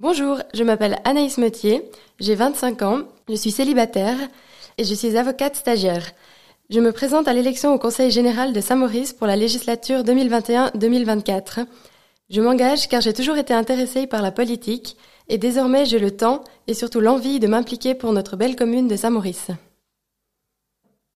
Bonjour, je m'appelle Anaïs Metier, j'ai 25 ans, je suis célibataire et je suis avocate stagiaire. Je me présente à l'élection au Conseil général de Saint-Maurice pour la législature 2021-2024. Je m'engage car j'ai toujours été intéressée par la politique et désormais j'ai le temps et surtout l'envie de m'impliquer pour notre belle commune de Saint-Maurice.